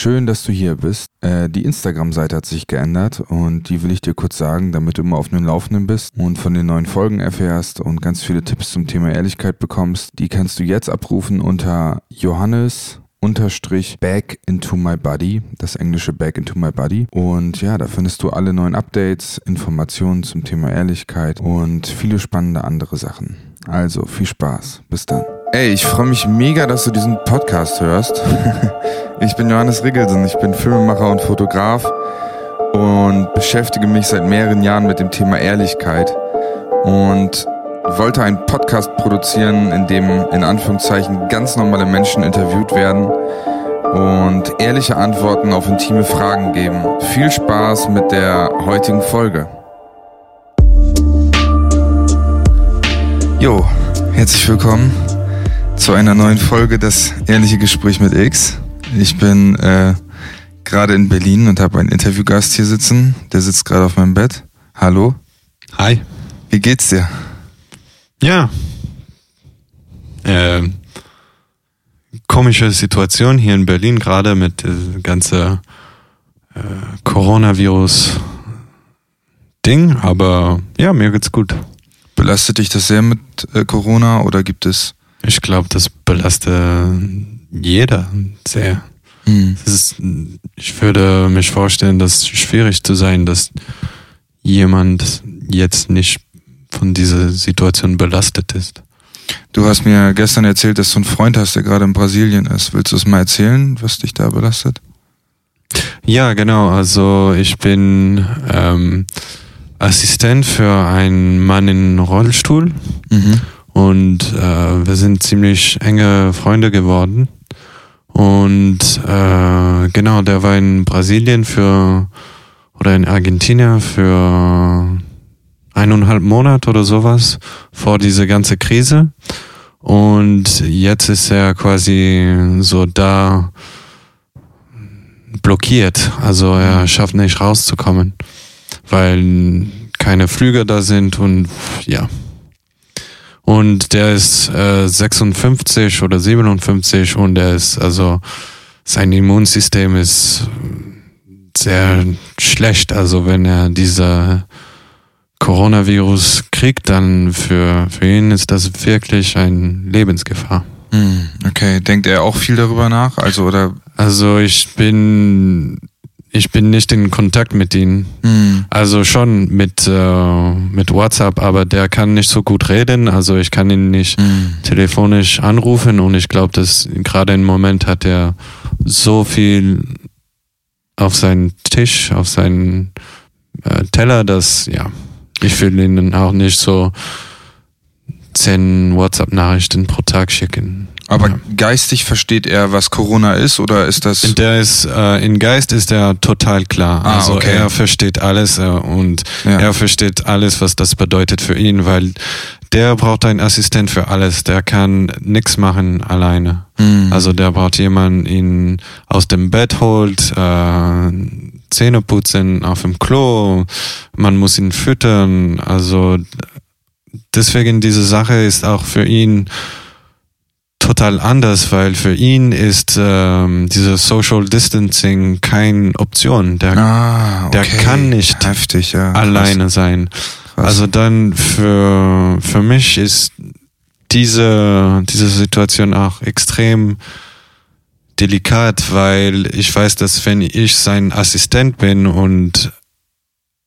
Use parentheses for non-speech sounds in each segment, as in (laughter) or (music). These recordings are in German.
Schön, dass du hier bist. Äh, die Instagram-Seite hat sich geändert und die will ich dir kurz sagen, damit du immer auf dem Laufenden bist und von den neuen Folgen erfährst und ganz viele Tipps zum Thema Ehrlichkeit bekommst. Die kannst du jetzt abrufen unter Johannes unterstrich Back into my body, das englische Back into my body. Und ja, da findest du alle neuen Updates, Informationen zum Thema Ehrlichkeit und viele spannende andere Sachen. Also viel Spaß. Bis dann. Ey, ich freue mich mega, dass du diesen Podcast hörst. (laughs) ich bin Johannes Riggelsen, ich bin Filmemacher und Fotograf und beschäftige mich seit mehreren Jahren mit dem Thema Ehrlichkeit und wollte einen Podcast produzieren, in dem in Anführungszeichen ganz normale Menschen interviewt werden und ehrliche Antworten auf intime Fragen geben. Viel Spaß mit der heutigen Folge. Jo, herzlich willkommen zu einer neuen Folge Das Ehrliche Gespräch mit X. Ich bin äh, gerade in Berlin und habe einen Interviewgast hier sitzen. Der sitzt gerade auf meinem Bett. Hallo. Hi. Wie geht's dir? Ja. Äh, komische Situation hier in Berlin gerade mit äh, ganze äh, Coronavirus-Ding, aber ja, mir geht's gut. Belastet dich das sehr mit äh, Corona oder gibt es ich glaube, das belastet jeder sehr. Mhm. Ist, ich würde mich vorstellen, dass es schwierig zu sein, dass jemand jetzt nicht von dieser Situation belastet ist. Du hast mir gestern erzählt, dass du einen Freund hast, der gerade in Brasilien ist. Willst du es mal erzählen, was dich da belastet? Ja, genau. Also ich bin ähm, Assistent für einen Mann in Rollstuhl. Mhm. Und äh, wir sind ziemlich enge Freunde geworden. Und äh, genau, der war in Brasilien für oder in Argentinien für eineinhalb Monate oder sowas vor diese ganze Krise. Und jetzt ist er quasi so da blockiert. Also er schafft nicht rauszukommen, weil keine Flüge da sind und ja. Und der ist äh, 56 oder 57 und der ist, also sein Immunsystem ist sehr schlecht. Also wenn er dieser Coronavirus kriegt, dann für, für ihn ist das wirklich ein Lebensgefahr. Hm, okay, denkt er auch viel darüber nach? Also oder? Also ich bin ich bin nicht in Kontakt mit ihm. Mhm. Also schon mit, äh, mit WhatsApp, aber der kann nicht so gut reden. Also ich kann ihn nicht mhm. telefonisch anrufen und ich glaube, dass gerade im Moment hat er so viel auf seinen Tisch, auf seinen äh, Teller, dass ja, ich will ihn auch nicht so zehn WhatsApp-Nachrichten pro Tag schicken. Aber ja. geistig versteht er, was Corona ist, oder ist das? Der ist äh, in Geist ist er total klar. Ah, also okay. er versteht alles äh, und ja. er versteht alles, was das bedeutet für ihn, weil der braucht einen Assistent für alles. Der kann nichts machen alleine. Mhm. Also der braucht jemanden, ihn aus dem Bett holt, äh, Zähne putzen auf dem Klo. Man muss ihn füttern. Also deswegen diese Sache ist auch für ihn total anders, weil für ihn ist ähm, dieses Social Distancing keine Option. Der, ah, okay. der kann nicht Heftig, ja. alleine Krass. sein. Krass. Also dann für, für mich ist diese, diese Situation auch extrem delikat, weil ich weiß, dass wenn ich sein Assistent bin und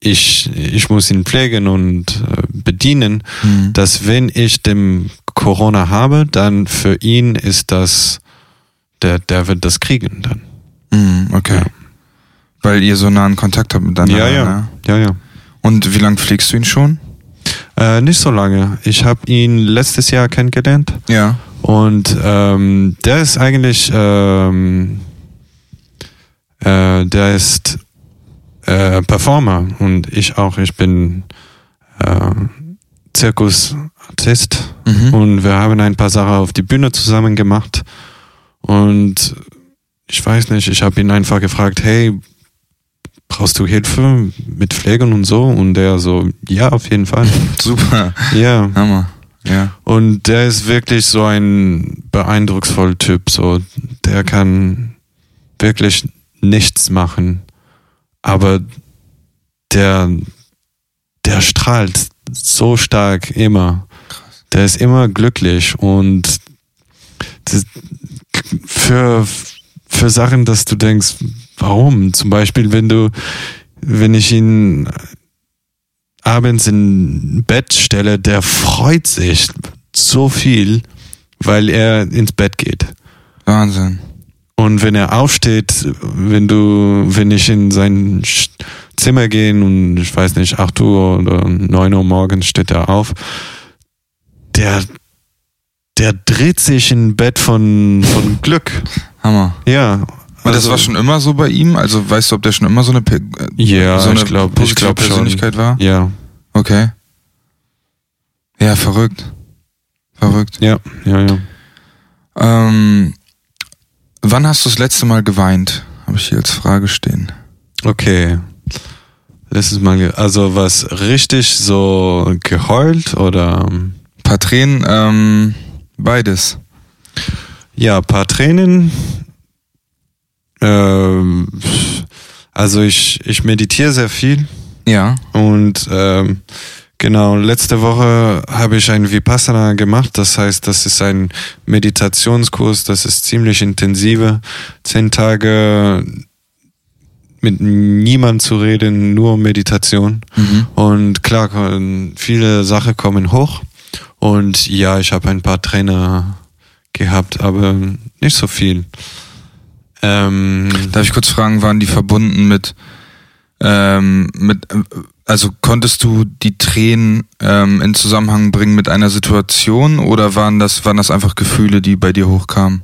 ich, ich muss ihn pflegen und äh, bedienen, mhm. dass wenn ich dem Corona habe, dann für ihn ist das, der, der wird das kriegen dann. Mm, okay. Ja. Weil ihr so nahen Kontakt habt miteinander. Ja, ja. Ne? ja, ja. Und wie lange pflegst du ihn schon? Äh, nicht so lange. Ich habe ihn letztes Jahr kennengelernt. Ja. Und ähm, der ist eigentlich, ähm, äh, der ist äh, Performer und ich auch. Ich bin äh, Zirkus Artist mhm. und wir haben ein paar Sachen auf die Bühne zusammen gemacht und ich weiß nicht, ich habe ihn einfach gefragt, hey, brauchst du Hilfe mit Pflegen und so? Und der so, ja, auf jeden Fall. (laughs) Super. Ja. Hammer. Ja. Und der ist wirklich so ein beeindrucksvoller Typ, so, der kann wirklich nichts machen, aber der, der strahlt so stark immer. Der ist immer glücklich und für, für Sachen, dass du denkst, warum? Zum Beispiel, wenn du, wenn ich ihn abends in Bett stelle, der freut sich so viel, weil er ins Bett geht. Wahnsinn. Und wenn er aufsteht, wenn du, wenn ich in sein Zimmer gehe und ich weiß nicht, 8 Uhr oder 9 Uhr morgens steht er auf, der, der dreht sich im Bett von, von Glück. Hammer. Ja. Also, das war schon immer so bei ihm? Also weißt du, ob der schon immer so eine, äh, ja, so eine ich glaub, ich glaub Persönlichkeit schon. war? Ja. Okay. Ja, verrückt. Verrückt. Ja, ja, ja. Ähm, wann hast du das letzte Mal geweint? Habe ich hier als Frage stehen. Okay. Letztes Mal, also was richtig so geheult oder? Ein paar Tränen, ähm, beides. Ja, paar Tränen. Ähm, also ich, ich meditiere sehr viel. Ja. Und ähm, genau, letzte Woche habe ich ein Vipassana gemacht. Das heißt, das ist ein Meditationskurs, das ist ziemlich intensive. Zehn Tage mit niemand zu reden, nur Meditation. Mhm. Und klar, viele Sachen kommen hoch. Und ja, ich habe ein paar Trainer gehabt, aber nicht so viel. Ähm, Darf ich kurz fragen, waren die verbunden mit, ähm, mit also konntest du die Tränen ähm, in Zusammenhang bringen mit einer Situation oder waren das, waren das einfach Gefühle, die bei dir hochkamen?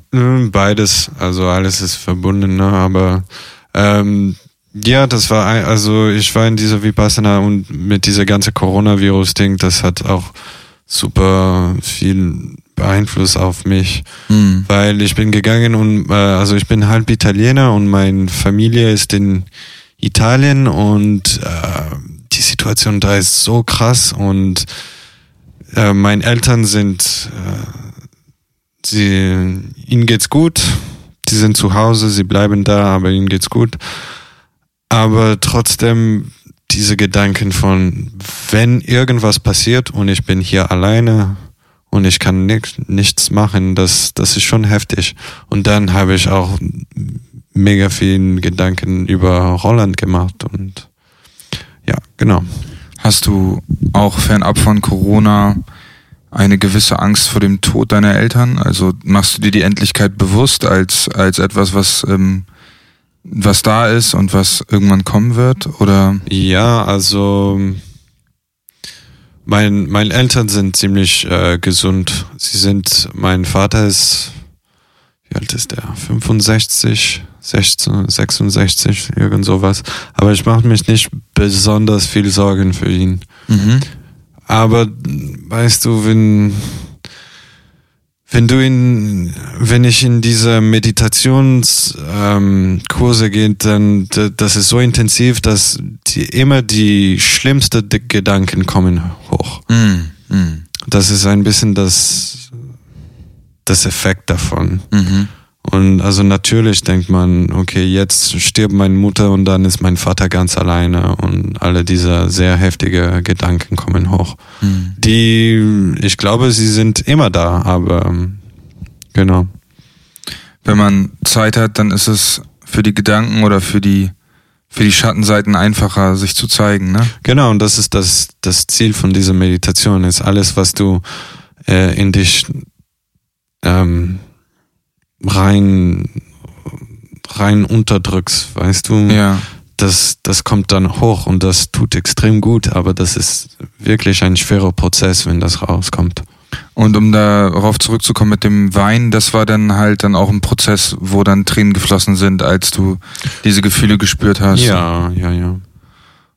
Beides, also alles ist verbunden, ne? aber ähm, ja, das war, also ich war in dieser Vipassana und mit dieser ganze Coronavirus-Ding, das hat auch super viel Einfluss auf mich, mhm. weil ich bin gegangen und äh, also ich bin halb Italiener und meine Familie ist in Italien und äh, die Situation da ist so krass und äh, meine Eltern sind, äh, sie, ihnen geht's gut, sie sind zu Hause, sie bleiben da, aber ihnen geht's gut. Aber trotzdem diese Gedanken von, wenn irgendwas passiert und ich bin hier alleine und ich kann nix, nichts machen, das, das ist schon heftig. Und dann habe ich auch mega vielen Gedanken über Holland gemacht und ja, genau. Hast du auch fernab von Corona eine gewisse Angst vor dem Tod deiner Eltern? Also machst du dir die Endlichkeit bewusst als, als etwas, was, ähm, was da ist und was irgendwann kommen wird? Oder? Ja, also mein, meine Eltern sind ziemlich äh, gesund. Sie sind, mein Vater ist, wie alt ist der? 65, 16, 66, irgend sowas. Aber ich mache mich nicht besonders viel Sorgen für ihn. Mhm. Aber weißt du, wenn, wenn du in, wenn ich in diese Meditationskurse ähm, gehe, dann das ist so intensiv, dass die, immer die schlimmsten Gedanken kommen hoch. Mhm. Mhm. Das ist ein bisschen das, das Effekt davon. Mhm. Und also natürlich denkt man, okay, jetzt stirbt meine Mutter und dann ist mein Vater ganz alleine und alle diese sehr heftige Gedanken kommen hoch. Mhm. Die, ich glaube, sie sind immer da, aber genau. Wenn man Zeit hat, dann ist es für die Gedanken oder für die für die Schattenseiten einfacher, sich zu zeigen, ne? Genau, und das ist das, das Ziel von dieser Meditation, ist alles, was du äh, in dich ähm, rein, rein unterdrückst, weißt du? Ja. Das, das kommt dann hoch und das tut extrem gut, aber das ist wirklich ein schwerer Prozess, wenn das rauskommt. Und um darauf zurückzukommen mit dem Wein, das war dann halt dann auch ein Prozess, wo dann Tränen geflossen sind, als du diese Gefühle gespürt hast. Ja, ja, ja.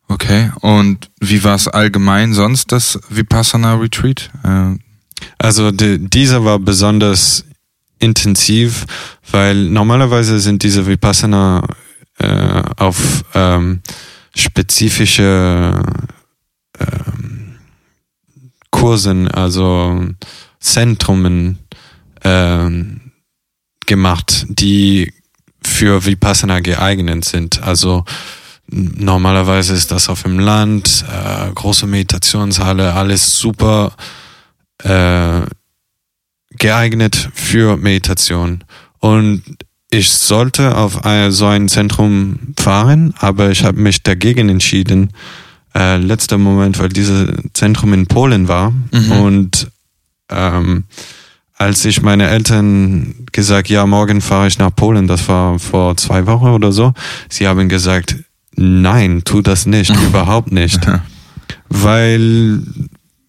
Okay. Und wie war es allgemein sonst, das Vipassana Retreat? Äh, also die, dieser war besonders intensiv, weil normalerweise sind diese Vipassana äh, auf ähm, spezifische ähm, Kursen, also Zentrumen ähm, gemacht, die für Vipassana geeignet sind. Also normalerweise ist das auf dem Land, äh, große Meditationshalle, alles super äh, geeignet für Meditation. Und ich sollte auf so ein Zentrum fahren, aber ich habe mich dagegen entschieden. Äh, letzter Moment, weil dieses Zentrum in Polen war mhm. und ähm, als ich meine Eltern gesagt, ja, morgen fahre ich nach Polen, das war vor zwei Wochen oder so, sie haben gesagt, nein, tu das nicht, (laughs) überhaupt nicht. Weil,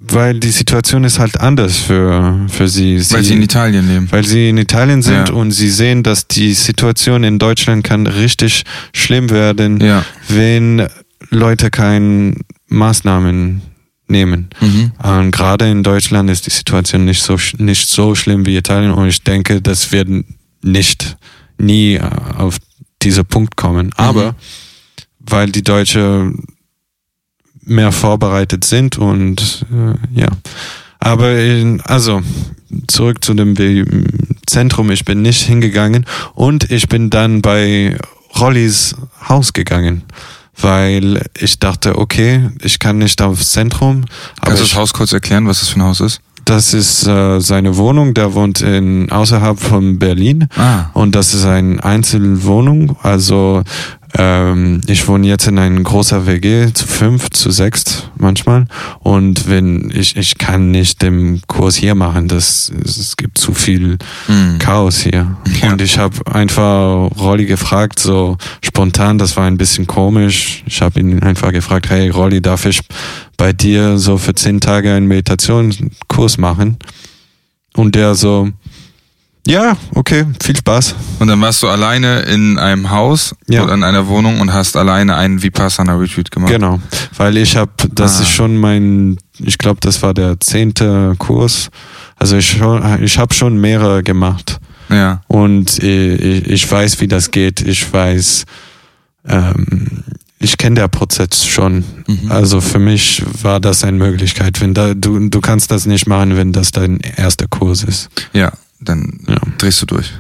weil die Situation ist halt anders für, für sie. sie. Weil sie in Italien leben. Weil sie in Italien sind ja. und sie sehen, dass die Situation in Deutschland kann richtig schlimm werden, ja. wenn Leute keine Maßnahmen nehmen. Mhm. Und gerade in Deutschland ist die Situation nicht so, nicht so schlimm wie Italien und ich denke, das wird nicht, nie äh, auf diesen Punkt kommen. Mhm. Aber weil die Deutsche mehr vorbereitet sind und äh, ja. Aber in, also zurück zu dem Zentrum, ich bin nicht hingegangen und ich bin dann bei Rollys Haus gegangen weil ich dachte, okay, ich kann nicht aufs Zentrum. Kannst du das Haus kurz erklären, was das für ein Haus ist? Das ist äh, seine Wohnung, der wohnt in außerhalb von Berlin ah. und das ist eine Einzelwohnung, also ähm, ich wohne jetzt in einem großer WG zu fünf, zu sechs manchmal. Und wenn ich, ich kann nicht den Kurs hier machen, das, es gibt zu viel mhm. Chaos hier. Ja. Und ich habe einfach Rolli gefragt, so spontan, das war ein bisschen komisch. Ich habe ihn einfach gefragt, hey Rolli, darf ich bei dir so für zehn Tage einen Meditationskurs machen? Und der so, ja, okay, viel Spaß. Und dann warst du alleine in einem Haus ja. oder in einer Wohnung und hast alleine einen Vipassana Retreat gemacht. Genau, weil ich habe, das ah. ist schon mein, ich glaube, das war der zehnte Kurs. Also ich, ich habe schon mehrere gemacht. Ja. Und ich, ich weiß, wie das geht. Ich weiß, ähm, ich kenne der Prozess schon. Mhm. Also für mich war das eine Möglichkeit. Wenn da, du, du kannst das nicht machen, wenn das dein erster Kurs ist. Ja, dann ja. drehst du durch.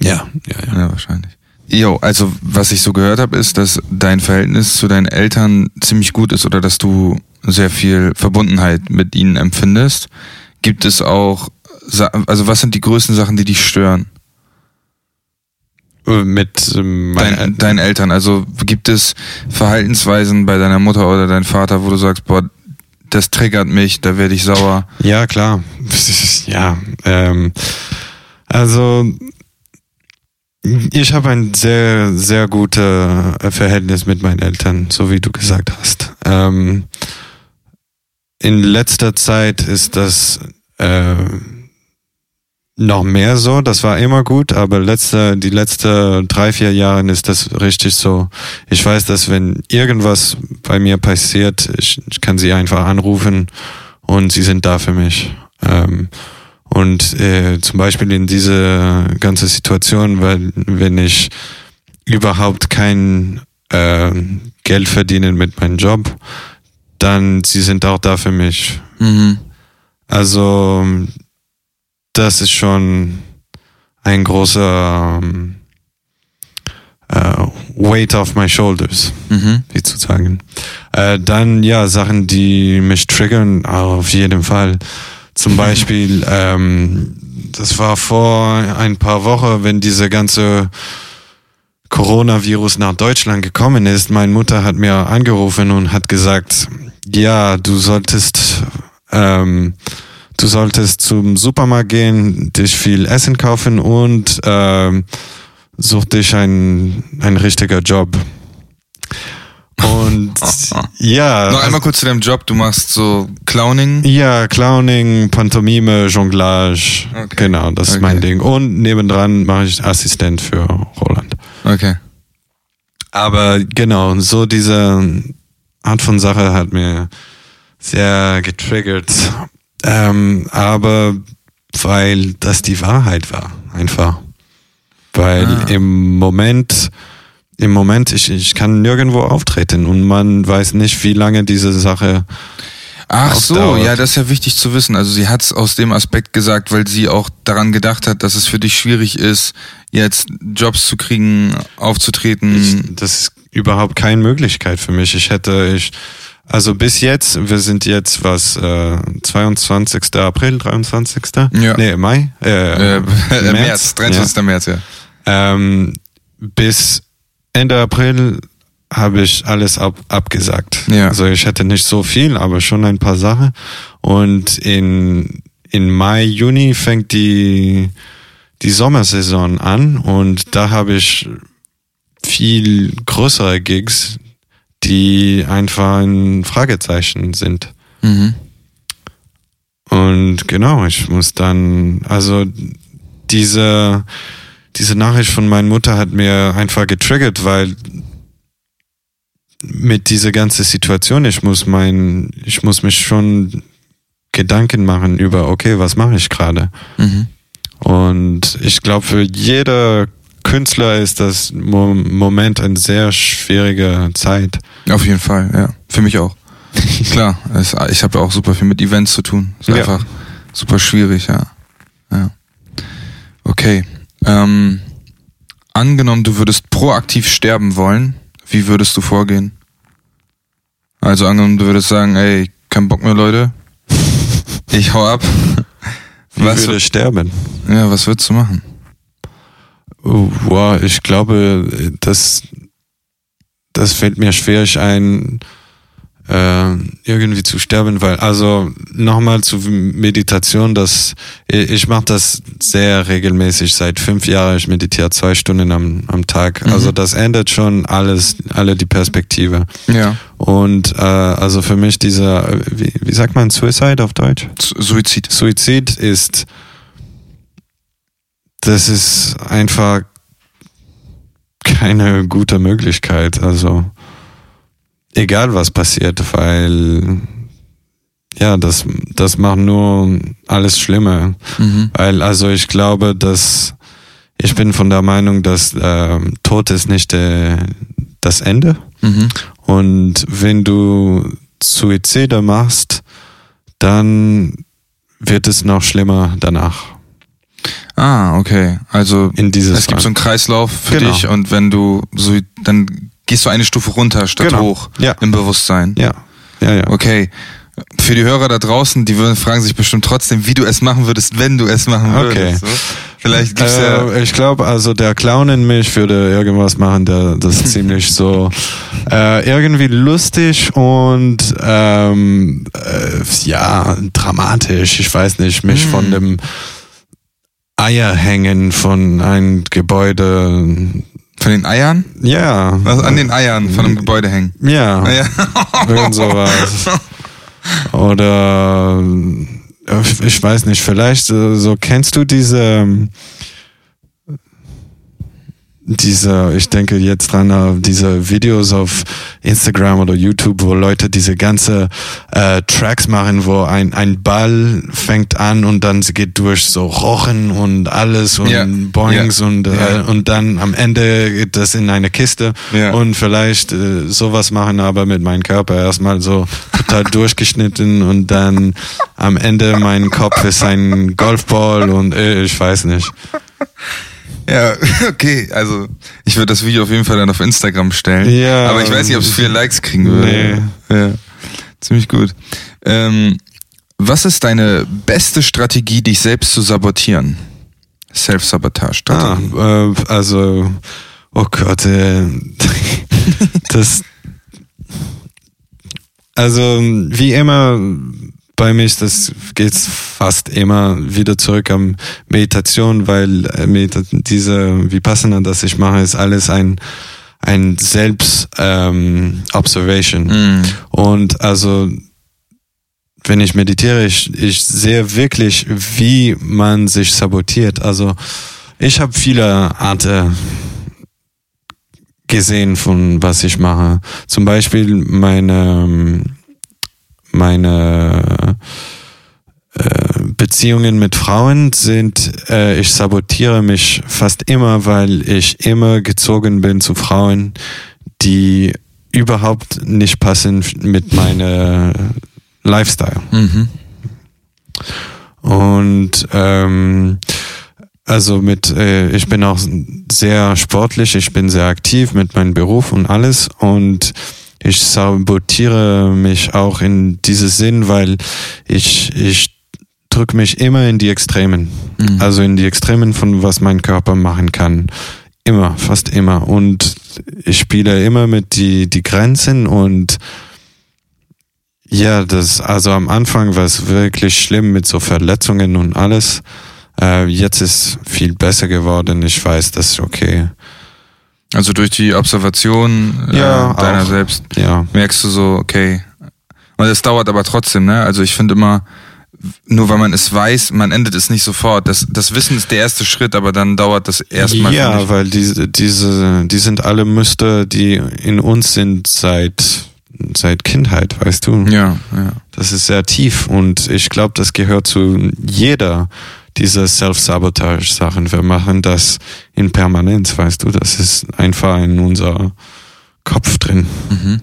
Ja, ja, ja. Ja, wahrscheinlich. Jo, also was ich so gehört habe, ist, dass dein Verhältnis zu deinen Eltern ziemlich gut ist oder dass du sehr viel Verbundenheit mit ihnen empfindest. Gibt es auch, also was sind die größten Sachen, die dich stören? Äh, mit ähm, Dein, deinen Eltern. Also gibt es Verhaltensweisen bei deiner Mutter oder deinem Vater, wo du sagst, boah, das triggert mich, da werde ich sauer. Ja, klar. (laughs) Ja, ähm, also ich habe ein sehr, sehr gutes Verhältnis mit meinen Eltern, so wie du gesagt hast. Ähm, in letzter Zeit ist das äh, noch mehr so. Das war immer gut, aber letzte, die letzten drei, vier Jahre ist das richtig so. Ich weiß, dass wenn irgendwas bei mir passiert, ich, ich kann sie einfach anrufen und sie sind da für mich. Ähm, und äh, zum Beispiel in diese ganze Situation, weil wenn ich überhaupt kein äh, Geld verdiene mit meinem Job, dann sie sind auch da für mich. Mhm. Also das ist schon ein großer ähm, äh, Weight off my shoulders, mhm. wie zu sagen. Äh, dann ja, Sachen, die mich triggern, auf jeden Fall. Zum (laughs) Beispiel, ähm, das war vor ein paar Wochen, wenn diese ganze Coronavirus nach Deutschland gekommen ist. Meine Mutter hat mir angerufen und hat gesagt, ja, du solltest ähm, du solltest zum Supermarkt gehen, dich viel Essen kaufen und ähm, such dich ein, ein richtiger Job. Und (laughs) ja. Noch einmal kurz zu deinem Job. Du machst so Clowning? Ja, Clowning, Pantomime, Jonglage. Okay. Genau, das okay. ist mein Ding. Und nebendran mache ich Assistent für Roland. Okay. Aber genau, so diese Art von Sache hat mir sehr getriggert. Ähm, aber weil das die Wahrheit war, einfach. Weil ah. im Moment, im Moment, ich, ich kann nirgendwo auftreten und man weiß nicht, wie lange diese Sache Ach so, ja, das ist ja wichtig zu wissen. Also sie hat es aus dem Aspekt gesagt, weil sie auch daran gedacht hat, dass es für dich schwierig ist, jetzt Jobs zu kriegen, aufzutreten. Ich, das ist überhaupt keine Möglichkeit für mich. Ich hätte, ich, also bis jetzt, wir sind jetzt was, äh, 22. April, 23. Ja. Nee, Mai? Äh, äh, (laughs) März. März, 23. Ja. März, ja. Ähm, bis Ende April habe ich alles ab, abgesagt. Ja. Also ich hätte nicht so viel, aber schon ein paar Sachen. Und in, in Mai, Juni fängt die, die Sommersaison an und da habe ich viel größere Gigs, die einfach ein Fragezeichen sind. Mhm. Und genau, ich muss dann, also diese, diese Nachricht von meiner Mutter hat mir einfach getriggert, weil mit dieser ganzen Situation, ich muss mein, ich muss mich schon Gedanken machen über, okay, was mache ich gerade? Mhm. Und ich glaube, für jeder Künstler ist das Moment eine sehr schwierige Zeit. Auf jeden Fall, ja. Für mich auch. (laughs) Klar, es, ich habe auch super viel mit Events zu tun. Ist ja. einfach super schwierig, ja. ja. Okay. Ähm, angenommen, du würdest proaktiv sterben wollen, wie würdest du vorgehen? Also angenommen, du würdest sagen, ey, kein Bock mehr, Leute. Ich hau ab. Wie was würde sterben? Ja, was würdest du machen? Wow, ich glaube, das, das fällt mir schwer ein, äh, irgendwie zu sterben, weil also nochmal zu Meditation, das ich mache das sehr regelmäßig seit fünf Jahren. Ich meditiere zwei Stunden am, am Tag. Mhm. Also das ändert schon alles, alle die Perspektive. Ja. Und äh, also für mich dieser, wie, wie sagt man Suicide auf Deutsch? Suizid. Suizid ist, das ist einfach keine gute Möglichkeit. Also egal was passiert, weil ja, das, das macht nur alles schlimmer. Mhm. Weil, also ich glaube, dass ich bin von der Meinung, dass äh, Tod ist nicht äh, das Ende. Mhm. Und wenn du Suizide machst, dann wird es noch schlimmer danach. Ah, okay. Also in dieses es gibt so einen Kreislauf für genau. dich und wenn du so dann gehst du eine Stufe runter statt genau. hoch ja. im Bewusstsein. Ja. Ja, ja. Okay. Für die Hörer da draußen, die würden, fragen sich bestimmt trotzdem, wie du es machen würdest, wenn du es machen würdest. Okay. So. Vielleicht gibt's äh, ja. Ich glaube, also der Clown in mich würde irgendwas machen, der das ist (laughs) ziemlich so äh, irgendwie lustig und ähm, äh, ja dramatisch. Ich weiß nicht, mich mm. von dem Eier hängen von einem Gebäude von den Eiern? Ja. Was an den Eiern von einem Gebäude hängen? Ja. ja. (laughs) Irgend sowas. Oder ich weiß nicht, vielleicht so kennst du diese diese, ich denke jetzt dran, äh, diese Videos auf Instagram oder YouTube, wo Leute diese ganze äh, Tracks machen, wo ein, ein Ball fängt an und dann sie geht durch so Rochen und alles und yeah. Boings yeah. und, äh, yeah. und dann am Ende geht das in eine Kiste und vielleicht äh, sowas machen, aber mit meinem Körper erstmal so total (laughs) durchgeschnitten und dann am Ende mein Kopf ist ein Golfball und äh, ich weiß nicht. Ja, (laughs) okay. Also ich würde das Video auf jeden Fall dann auf Instagram stellen. Ja. Aber ich weiß nicht, ob es viele Likes kriegen würde. Nee. Ja. Ziemlich gut. Ähm, was ist deine beste Strategie, dich selbst zu sabotieren? Self-Sabotage-Strategie. Ah, äh, also, oh Gott, äh, (laughs) das. Also, wie immer bei mir ist das geht's fast immer wieder zurück am Meditation, weil äh, diese Vipassana, das ich mache, ist alles ein ein Selbst ähm, Observation mm. und also wenn ich meditiere, ich, ich sehe wirklich, wie man sich sabotiert. Also ich habe viele Arten gesehen von was ich mache. Zum Beispiel meine meine äh, Beziehungen mit Frauen sind, äh, ich sabotiere mich fast immer, weil ich immer gezogen bin zu Frauen, die überhaupt nicht passen mit meiner Lifestyle. Mhm. Und ähm, also mit, äh, ich bin auch sehr sportlich, ich bin sehr aktiv mit meinem Beruf und alles und ich sabotiere mich auch in dieses Sinn, weil ich, ich drücke mich immer in die Extremen. Mhm. Also in die Extremen von was mein Körper machen kann. Immer, fast immer. Und ich spiele immer mit die, die Grenzen und ja, das, also am Anfang war es wirklich schlimm mit so Verletzungen und alles. Äh, jetzt ist viel besser geworden. Ich weiß, das ist okay. Also durch die Observation äh, ja, deiner auch. selbst ja. merkst du so, okay. Und es dauert aber trotzdem, ne? Also ich finde immer, nur weil man es weiß, man endet es nicht sofort. Das, das Wissen ist der erste Schritt, aber dann dauert das erstmal. Ja, weil diese, diese, die sind alle Muster, die in uns sind seit, seit Kindheit, weißt du? Ja, ja. Das ist sehr tief und ich glaube, das gehört zu jeder dieser Self-Sabotage-Sachen. Wir machen das in Permanenz, weißt du? Das ist einfach in unser Kopf drin. Mhm.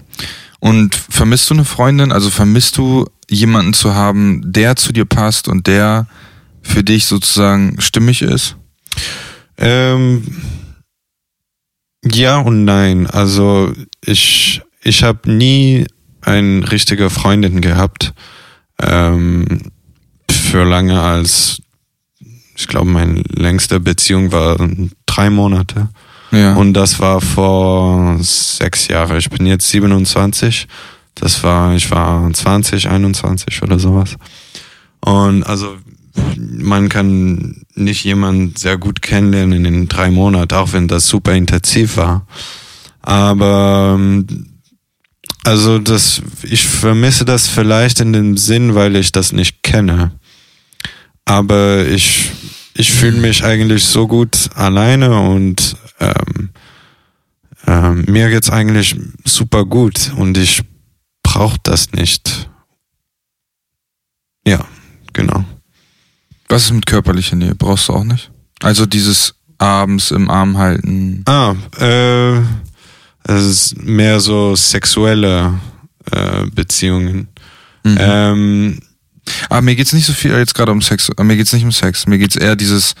Und vermisst du eine Freundin? Also vermisst du jemanden zu haben, der zu dir passt und der für dich sozusagen stimmig ist? Ähm, ja und nein. Also ich, ich habe nie eine richtige Freundin gehabt ähm, für lange als ich glaube, meine längste Beziehung war drei Monate. Ja. Und das war vor sechs Jahren. Ich bin jetzt 27. Das war, ich war 20, 21 oder sowas. Und also man kann nicht jemanden sehr gut kennenlernen in drei Monaten, auch wenn das super intensiv war. Aber also das, ich vermisse das vielleicht in dem Sinn, weil ich das nicht kenne. Aber ich, ich fühle mich eigentlich so gut alleine und ähm, ähm, mir geht's eigentlich super gut und ich brauche das nicht. Ja, genau. Was ist mit körperlicher Nähe? Brauchst du auch nicht? Also dieses abends im Arm halten. Ah, äh, es ist mehr so sexuelle äh, Beziehungen. Mhm. Ähm, aber mir geht's nicht so viel jetzt gerade um Sex. Mir geht's nicht um Sex. Mir geht's eher dieses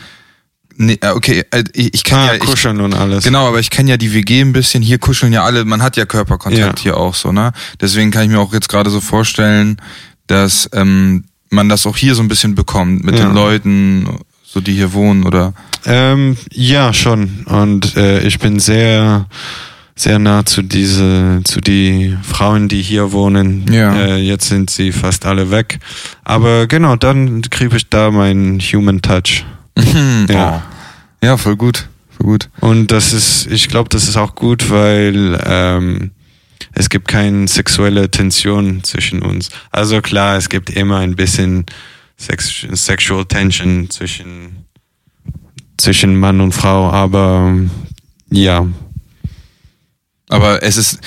Nee, äh, okay, äh, ich kann ah, ja ich, kuscheln und alles. Genau, aber ich kenne ja die WG ein bisschen. Hier kuscheln ja alle. Man hat ja Körperkontakt ja. hier auch so, ne? Deswegen kann ich mir auch jetzt gerade so vorstellen, dass ähm, man das auch hier so ein bisschen bekommt mit ja. den Leuten, so die hier wohnen, oder? Ähm, ja, schon. Und äh, ich bin sehr sehr nah zu diese zu die Frauen, die hier wohnen. Ja. Äh, jetzt sind sie fast alle weg. Aber genau, dann kriege ich da meinen Human Touch. (laughs) ja. Oh. Ja, voll gut. Voll gut. Und das ist, ich glaube, das ist auch gut, weil ähm, es gibt keine sexuelle Tension zwischen uns. Also klar, es gibt immer ein bisschen Sex Sexual Tension zwischen, zwischen Mann und Frau, aber ja. Aber es ist,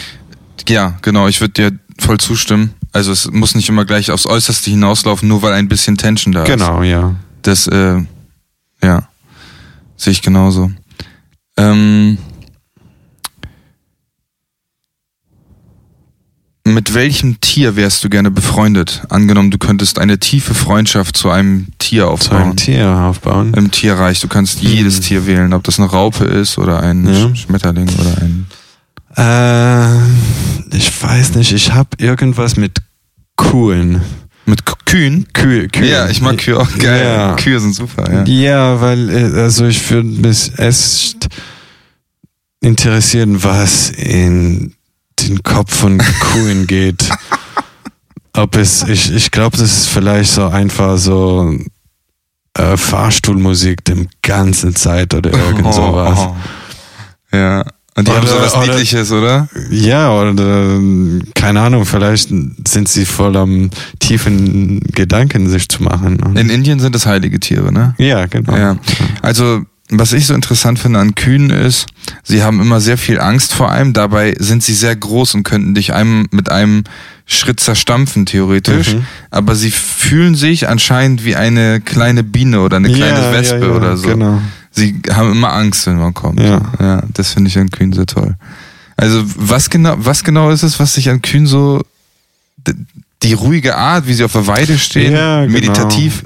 ja, genau, ich würde dir voll zustimmen. Also es muss nicht immer gleich aufs Äußerste hinauslaufen, nur weil ein bisschen Tension da genau, ist. Genau, ja. Das, äh, ja, sehe ich genauso. Ähm, mit welchem Tier wärst du gerne befreundet? Angenommen, du könntest eine tiefe Freundschaft zu einem Tier aufbauen. Zu einem Tier aufbauen? Im Tierreich. Du kannst hm. jedes Tier wählen, ob das eine Raupe ist oder ein ja. Schmetterling oder ein... Äh, ich weiß nicht, ich habe irgendwas mit Kuhlen. Mit Kühen? Kühe, Kühe. Ja, ich mag Kühe auch geil. Ja. Kühe sind super, ja. Ja, weil, äh, also ich würde mich echt interessieren, was in den Kopf von Kühen (laughs) geht. Ob es, ich, ich glaube, das ist vielleicht so einfach so äh, Fahrstuhlmusik dem ganzen Zeit oder irgend (laughs) sowas. Oh, oh. Ja. Und die oder, haben so was oder, Niedliches, oder? Ja, oder keine Ahnung, vielleicht sind sie voll am tiefen Gedanken sich zu machen. In Indien sind es heilige Tiere, ne? Ja, genau. Ja. Also, was ich so interessant finde an Kühen ist, sie haben immer sehr viel Angst vor einem, dabei sind sie sehr groß und könnten dich einem mit einem Schritt zerstampfen, theoretisch. Mhm. Aber sie fühlen sich anscheinend wie eine kleine Biene oder eine kleine ja, Wespe ja, oder so. Genau sie haben immer Angst, wenn man kommt. Ja, ja das finde ich an Kühen sehr toll. Also was genau, was genau ist es, was dich an Kühen so die ruhige Art, wie sie auf der Weide stehen, ja, genau. meditativ.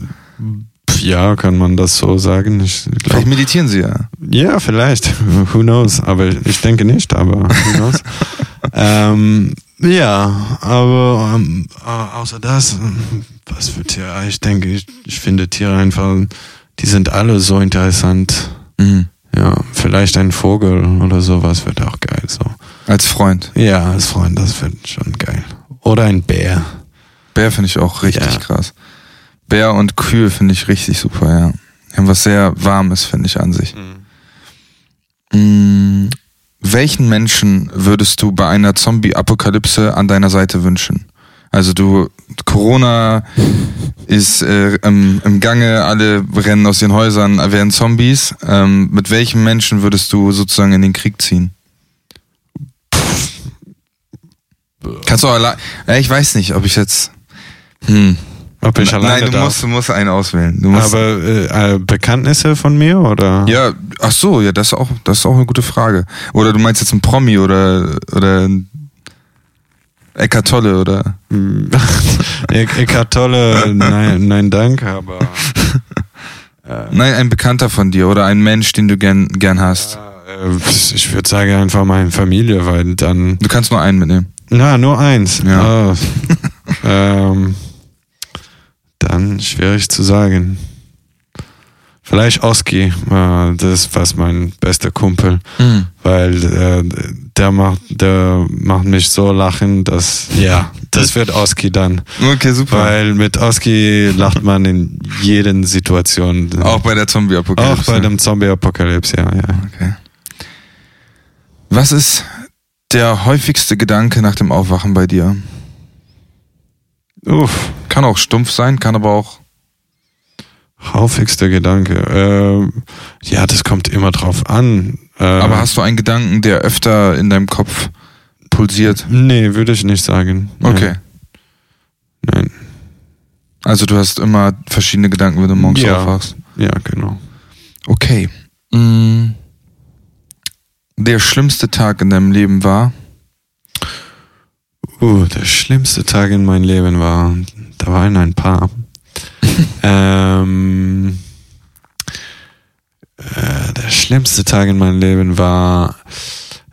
Ja, kann man das so sagen. Ich glaub, vielleicht meditieren sie ja. Ja, vielleicht. (laughs) Who knows? Aber ich denke nicht, aber who knows? (laughs) ähm, ja, aber ähm, außer das, was für Tiere? Ich denke, ich, ich finde Tiere einfach, die sind alle so interessant. Mhm. Ja, vielleicht ein Vogel oder sowas wird auch geil. So. Als Freund? Ja, als Freund, das wird schon geil. Oder ein Bär. Bär finde ich auch richtig ja. krass. Bär und Kühe finde ich richtig super, ja. Die haben was sehr Warmes, finde ich, an sich. Mhm. Mhm. Welchen Menschen würdest du bei einer Zombie-Apokalypse an deiner Seite wünschen? Also du, Corona ist äh, im, im, Gange, alle rennen aus den Häusern, werden Zombies. Ähm, mit welchen Menschen würdest du sozusagen in den Krieg ziehen? Kannst du allein. Ja, ich weiß nicht, ob ich jetzt. Hm. Ob ich alleine Nein, du musst, du musst einen auswählen. Du musst, Aber äh, äh, Bekanntnisse von mir oder? Ja, ach so, ja, das ist auch, das ist auch eine gute Frage. Oder du meinst jetzt ein Promi oder oder Eckart Tolle oder? Eckart Tolle, nein, nein, danke, aber. Äh, nein, ein Bekannter von dir oder ein Mensch, den du gern, gern hast. Äh, ich würde sagen einfach meine Familie, weil dann. Du kannst nur einen mitnehmen. Na, nur eins. Ja. Oh. ähm, dann schwierig zu sagen. Vielleicht Oski, äh, das ist fast mein bester Kumpel, mhm. weil äh, der macht, der macht mich so lachen, dass ja, das wird Oski dann. Okay, super. Weil mit Oski lacht man in jeden Situation. Auch bei der Zombie-Apokalypse. Auch bei dem Zombie-Apokalypse, ja, ja. Okay. Was ist der häufigste Gedanke nach dem Aufwachen bei dir? Uff. Kann auch stumpf sein, kann aber auch. Häufigster Gedanke. Äh, ja, das kommt immer drauf an. Äh, aber hast du einen Gedanken, der öfter in deinem Kopf pulsiert? Nee, würde ich nicht sagen. Okay. Nein. Also du hast immer verschiedene Gedanken, wenn du morgens ja. aufwachst. Ja, genau. Okay. Mm. Der schlimmste Tag in deinem Leben war? Uh, der schlimmste Tag in meinem Leben war, da waren ein paar. (laughs) ähm, äh, der schlimmste Tag in meinem Leben war,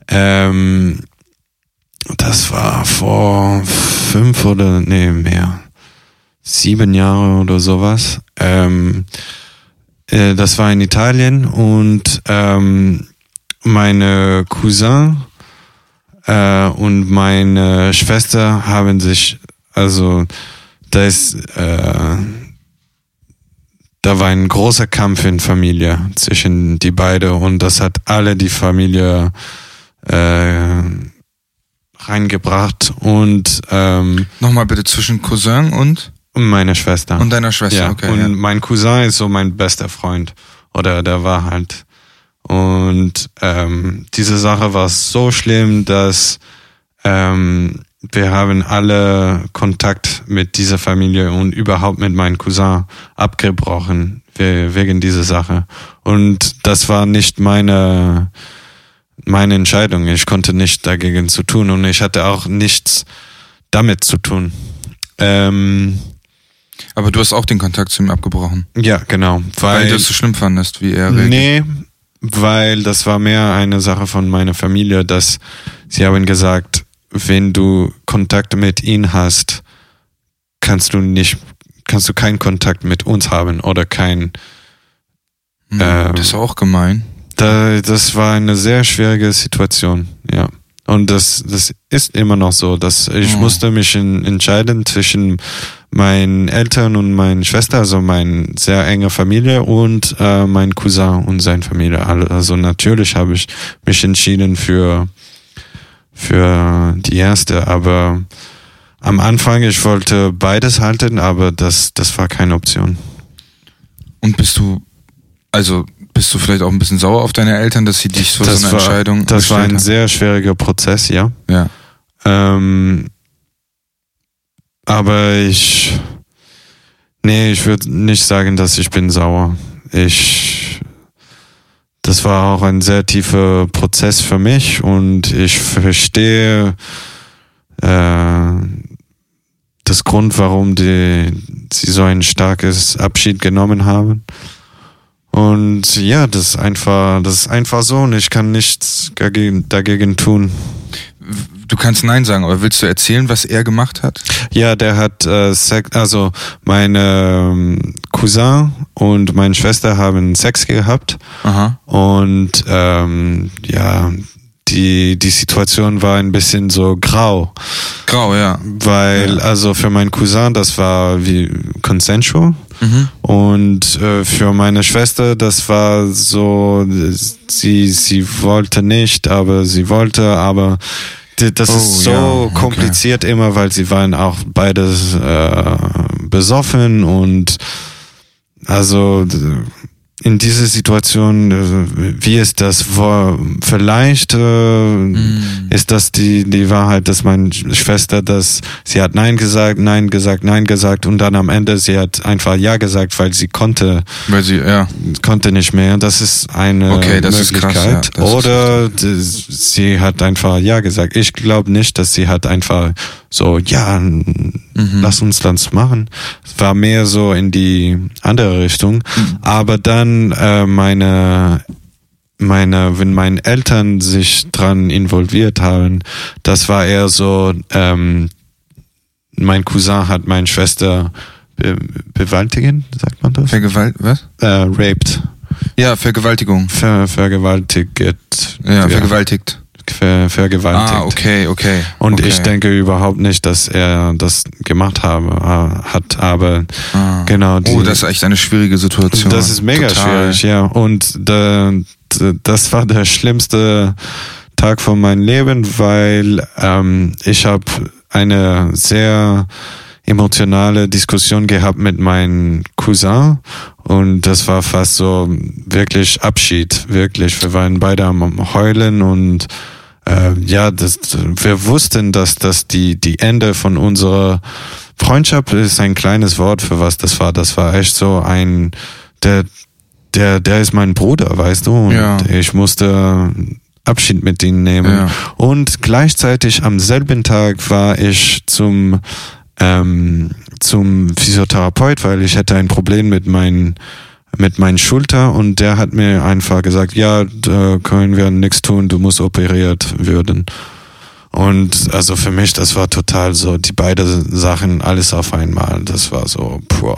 ähm, das war vor fünf oder nee mehr, sieben Jahre oder sowas. Ähm, äh, das war in Italien und ähm, meine Cousin äh, und meine Schwester haben sich, also da ist, äh, da war ein großer Kampf in Familie zwischen die beiden und das hat alle die Familie äh, reingebracht und ähm, nochmal bitte zwischen Cousin und? Und meine Schwester. Und deiner Schwester ja okay und ja. mein Cousin ist so mein bester Freund. Oder der war halt. Und ähm, diese Sache war so schlimm, dass ähm, wir haben alle Kontakt mit dieser Familie und überhaupt mit meinem Cousin abgebrochen wegen dieser Sache. Und das war nicht meine, meine Entscheidung. Ich konnte nicht dagegen zu tun und ich hatte auch nichts damit zu tun. Ähm, aber du hast auch den Kontakt zu ihm abgebrochen. Ja, genau. Weil, weil du es so schlimm fandest, wie er reagiert. Nee, weil das war mehr eine Sache von meiner Familie, dass sie haben gesagt, wenn du Kontakt mit ihm hast, kannst du nicht, kannst du keinen Kontakt mit uns haben oder kein. Hm, äh, das ist auch gemein. Da, das war eine sehr schwierige Situation, ja. Und das, das ist immer noch so, dass ich oh. musste mich in, entscheiden zwischen meinen Eltern und meiner Schwester, also meine sehr enge Familie und äh, mein Cousin und seine Familie. Also natürlich habe ich mich entschieden für für die erste, aber am Anfang ich wollte beides halten, aber das das war keine Option. Und bist du also bist du vielleicht auch ein bisschen sauer auf deine Eltern, dass sie dich vor das so eine war, Entscheidung Das war ein haben? sehr schwieriger Prozess, ja. Ja. Ähm, aber ich, nee, ich würde nicht sagen, dass ich bin sauer. Ich, das war auch ein sehr tiefer Prozess für mich und ich verstehe, äh, das Grund, warum die, sie so ein starkes Abschied genommen haben. Und ja, das ist einfach, das ist einfach so und ich kann nichts dagegen, dagegen tun. Du kannst Nein sagen, aber willst du erzählen, was er gemacht hat? Ja, der hat äh, Sex, also meine ähm, Cousin und meine Schwester haben Sex gehabt. Aha. Und ähm, ja, die, die Situation war ein bisschen so grau. Grau, ja. Weil, ja. also für meinen Cousin, das war wie consensual. Mhm. Und äh, für meine Schwester, das war so, sie, sie wollte nicht, aber sie wollte, aber das oh, ist so ja, kompliziert okay. immer, weil sie waren auch beides äh, besoffen und also in dieser Situation, äh, wie ist das? Vielleicht äh, mm. ist das die, die Wahrheit, dass meine Schwester, dass sie hat Nein gesagt, Nein gesagt, Nein gesagt und dann am Ende sie hat einfach Ja gesagt, weil sie konnte, weil sie ja konnte nicht mehr. Das ist eine okay, das Möglichkeit. Ist krass, ja. Oder sie hat einfach Ja gesagt. Ich glaube nicht, dass sie hat einfach so, ja, mhm. lass uns das machen. Es war mehr so in die andere Richtung. Mhm. Aber dann äh, meine meine, wenn meine Eltern sich dran involviert haben, das war eher so, ähm, mein Cousin hat meine Schwester be bewaltigen, sagt man das? Vergewalt, was? Äh, raped. Ja, Vergewaltigung. Ver vergewaltigt. Ja, ja, vergewaltigt ver vergewaltigt. Ah, okay, okay. Und okay. ich denke überhaupt nicht, dass er das gemacht habe, hat, aber ah. genau. Die, oh, das ist echt eine schwierige Situation. Das ist mega Total. schwierig, ja. Und da, das war der schlimmste Tag von meinem Leben, weil ähm, ich habe eine sehr emotionale Diskussion gehabt mit meinem Cousin und das war fast so wirklich Abschied, wirklich. Wir waren beide am Heulen und äh, ja, das, wir wussten, dass das die, die Ende von unserer Freundschaft ist ein kleines Wort für was das war. Das war echt so ein, der, der, der ist mein Bruder, weißt du, und ja. ich musste Abschied mit ihm nehmen. Ja. Und gleichzeitig am selben Tag war ich zum ähm, zum Physiotherapeut, weil ich hätte ein Problem mit meinen mit meinen Schulter und der hat mir einfach gesagt, ja, da können wir nichts tun, du musst operiert werden. Und also für mich, das war total so, die beiden Sachen, alles auf einmal. Das war so, puh.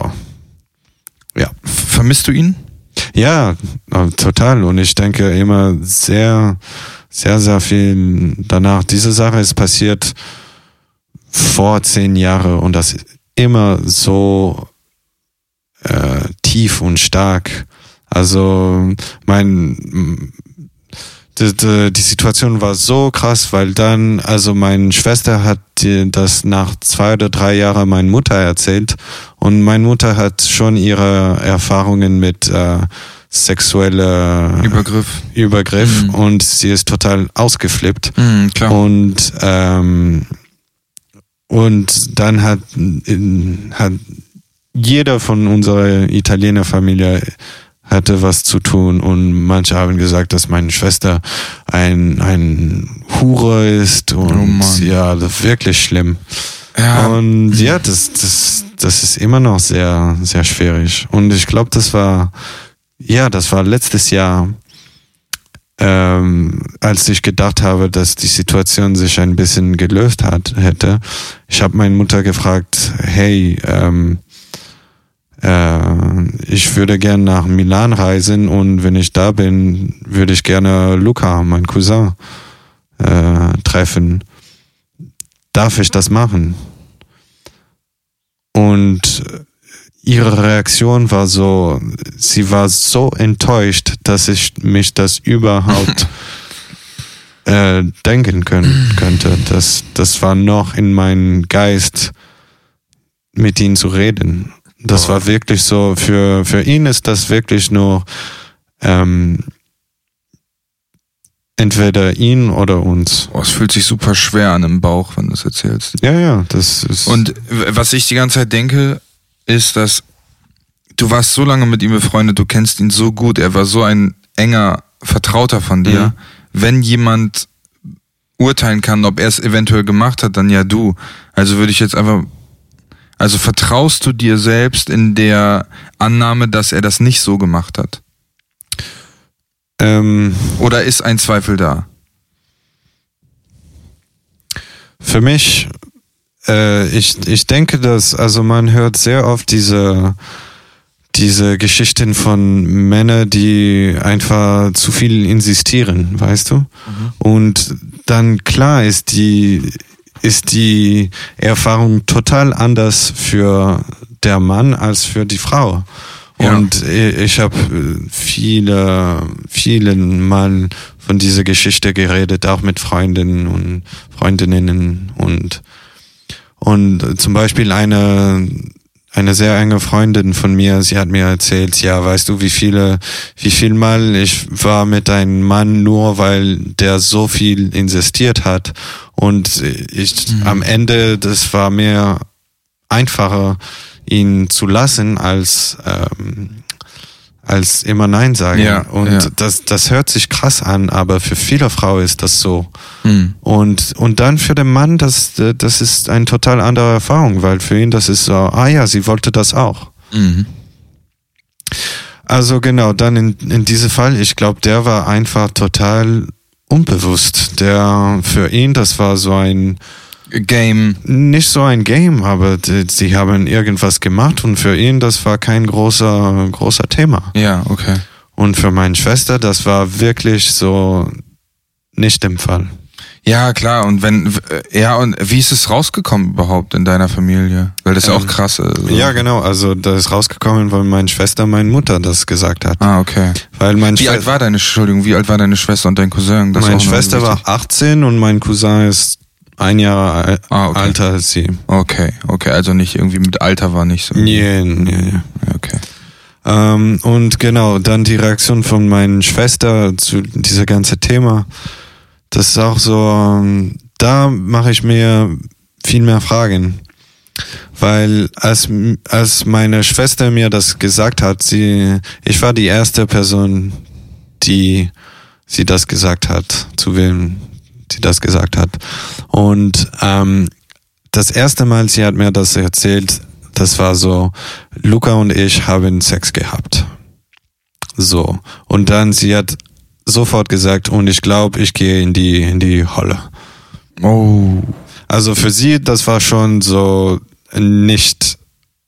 Ja. Vermisst du ihn? Ja, total. Und ich denke immer sehr, sehr, sehr viel danach. Diese Sache ist passiert vor zehn Jahren und das immer so äh, tief und stark. Also mein die, die, die Situation war so krass, weil dann, also meine Schwester hat das nach zwei oder drei Jahren meine Mutter erzählt und meine Mutter hat schon ihre Erfahrungen mit äh, sexueller Übergriff, Übergriff mhm. und sie ist total ausgeflippt. Mhm, klar. Und ähm, und dann hat, hat jeder von unserer Italienerfamilie hatte was zu tun und manche haben gesagt, dass meine Schwester ein, ein Hure ist und oh ja, das ist wirklich schlimm. Ja. Und ja, das, das, das ist immer noch sehr, sehr schwierig. Und ich glaube, das war, ja, das war letztes Jahr, ähm, als ich gedacht habe, dass die Situation sich ein bisschen gelöst hat, hätte. Ich habe meine Mutter gefragt, hey, ähm, äh, ich würde gerne nach Milan reisen und wenn ich da bin, würde ich gerne Luca, mein Cousin, äh, treffen. Darf ich das machen? Und ihre Reaktion war so, sie war so enttäuscht, dass ich mich das überhaupt (laughs) äh, denken können, könnte. Das, das war noch in meinem Geist, mit ihnen zu reden. Das oh. war wirklich so, für, für ihn ist das wirklich nur ähm, entweder ihn oder uns. Oh, es fühlt sich super schwer an im Bauch, wenn du es erzählst. Ja, ja, das ist. Und was ich die ganze Zeit denke, ist, dass du warst so lange mit ihm befreundet, du kennst ihn so gut, er war so ein enger Vertrauter von dir. Mhm. Wenn jemand urteilen kann, ob er es eventuell gemacht hat, dann ja du. Also würde ich jetzt einfach Also vertraust du dir selbst in der Annahme, dass er das nicht so gemacht hat? Ähm, Oder ist ein Zweifel da? Für mich, äh, ich, ich denke, dass, also man hört sehr oft diese, diese Geschichten von Männern, die einfach zu viel insistieren, weißt du? Mhm. Und dann klar ist die, ist die Erfahrung total anders für der Mann als für die Frau. Ja. Und ich habe viele, vielen Mal von dieser Geschichte geredet, auch mit Freundinnen und Freundinnen und und zum Beispiel eine eine sehr enge Freundin von mir, sie hat mir erzählt, ja, weißt du, wie viele, wie viel Mal ich war mit einem Mann nur, weil der so viel insistiert hat und ich mhm. am Ende, das war mir einfacher, ihn zu lassen, als ähm, als immer Nein sagen. Ja, und ja. das, das hört sich krass an, aber für viele Frauen ist das so. Mhm. Und, und dann für den Mann, das, das ist eine total andere Erfahrung, weil für ihn das ist so, ah ja, sie wollte das auch. Mhm. Also genau, dann in, in diesem Fall, ich glaube, der war einfach total unbewusst. Der, für ihn, das war so ein, Game. Nicht so ein Game, aber die, sie haben irgendwas gemacht und für ihn das war kein großer großer Thema. Ja, okay. Und für meine Schwester, das war wirklich so nicht im Fall. Ja, klar. Und wenn, ja, und wie ist es rausgekommen überhaupt in deiner Familie? Weil das ist ähm, auch krass. Also. Ja, genau. Also, das ist rausgekommen, weil meine Schwester, meine Mutter das gesagt hat. Ah, okay. Weil mein wie alt war deine, Entschuldigung, wie alt war deine Schwester und dein Cousin? Das meine Schwester war 18 und mein Cousin ist ein Jahr ah, okay. älter als sie. Okay, okay, also nicht irgendwie mit Alter war nicht so. Nee, nee, nee. Okay. Ähm, und genau, dann die Reaktion von meiner Schwester zu dieser ganze Thema. Das ist auch so, ähm, da mache ich mir viel mehr Fragen. Weil als, als meine Schwester mir das gesagt hat, sie, ich war die erste Person, die sie das gesagt hat, zu wem sie das gesagt hat. Und ähm, das erste Mal, sie hat mir das erzählt, das war so, Luca und ich haben Sex gehabt. So. Und dann, sie hat sofort gesagt, und ich glaube, ich gehe in die, in die Holle. Oh. Also für sie, das war schon so nicht.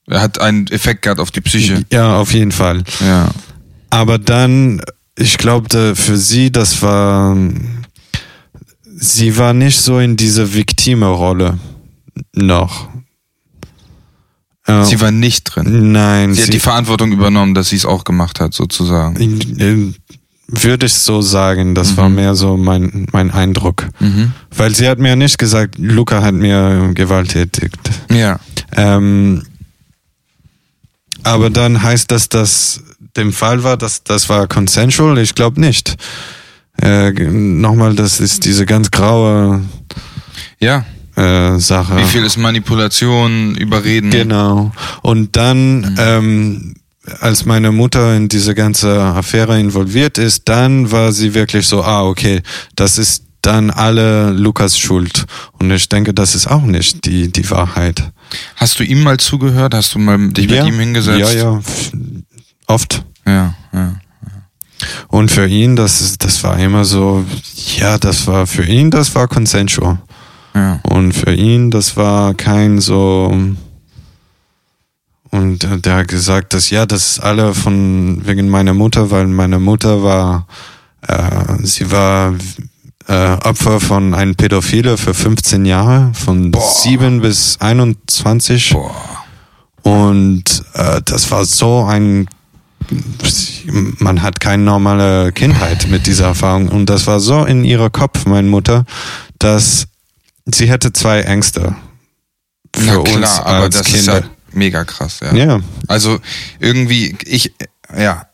Er hat einen Effekt gehabt auf die Psyche. Ja, auf jeden Fall. Ja. Aber dann, ich glaube, für sie, das war, sie war nicht so in dieser Viktime-Rolle noch. Sie war nicht drin. Nein. Sie, sie hat die Verantwortung übernommen, dass sie es auch gemacht hat, sozusagen. Würde ich so sagen, das mhm. war mehr so mein, mein Eindruck. Mhm. Weil sie hat mir nicht gesagt, Luca hat mir gewalttätigt. Ja. Ähm, aber dann heißt das, dass dem Fall war, dass das war consensual? Ich glaube nicht äh, nochmal, das ist diese ganz graue ja. äh, Sache. Wie viel ist Manipulation, Überreden? Genau. Und dann, mhm. ähm, als meine Mutter in diese ganze Affäre involviert ist, dann war sie wirklich so, ah, okay, das ist dann alle Lukas Schuld. Und ich denke, das ist auch nicht die, die Wahrheit. Hast du ihm mal zugehört? Hast du mal dich ja, mit ihm hingesetzt? Ja, ja, oft. Ja, ja. Und für ihn, das, das war immer so, ja, das war für ihn, das war consensual. Ja. Und für ihn, das war kein so. Und der hat gesagt, dass ja, das ist alle von wegen meiner Mutter, weil meine Mutter war, äh, sie war äh, Opfer von einem Pädophile für 15 Jahre, von Boah. 7 bis 21. Boah. Und äh, das war so ein man hat keine normale Kindheit mit dieser Erfahrung. Und das war so in ihrer Kopf, meine Mutter, dass sie hätte zwei Ängste für Na klar, uns als aber das Kinder. Ist ja mega krass, ja. ja. Also irgendwie, ich, ja,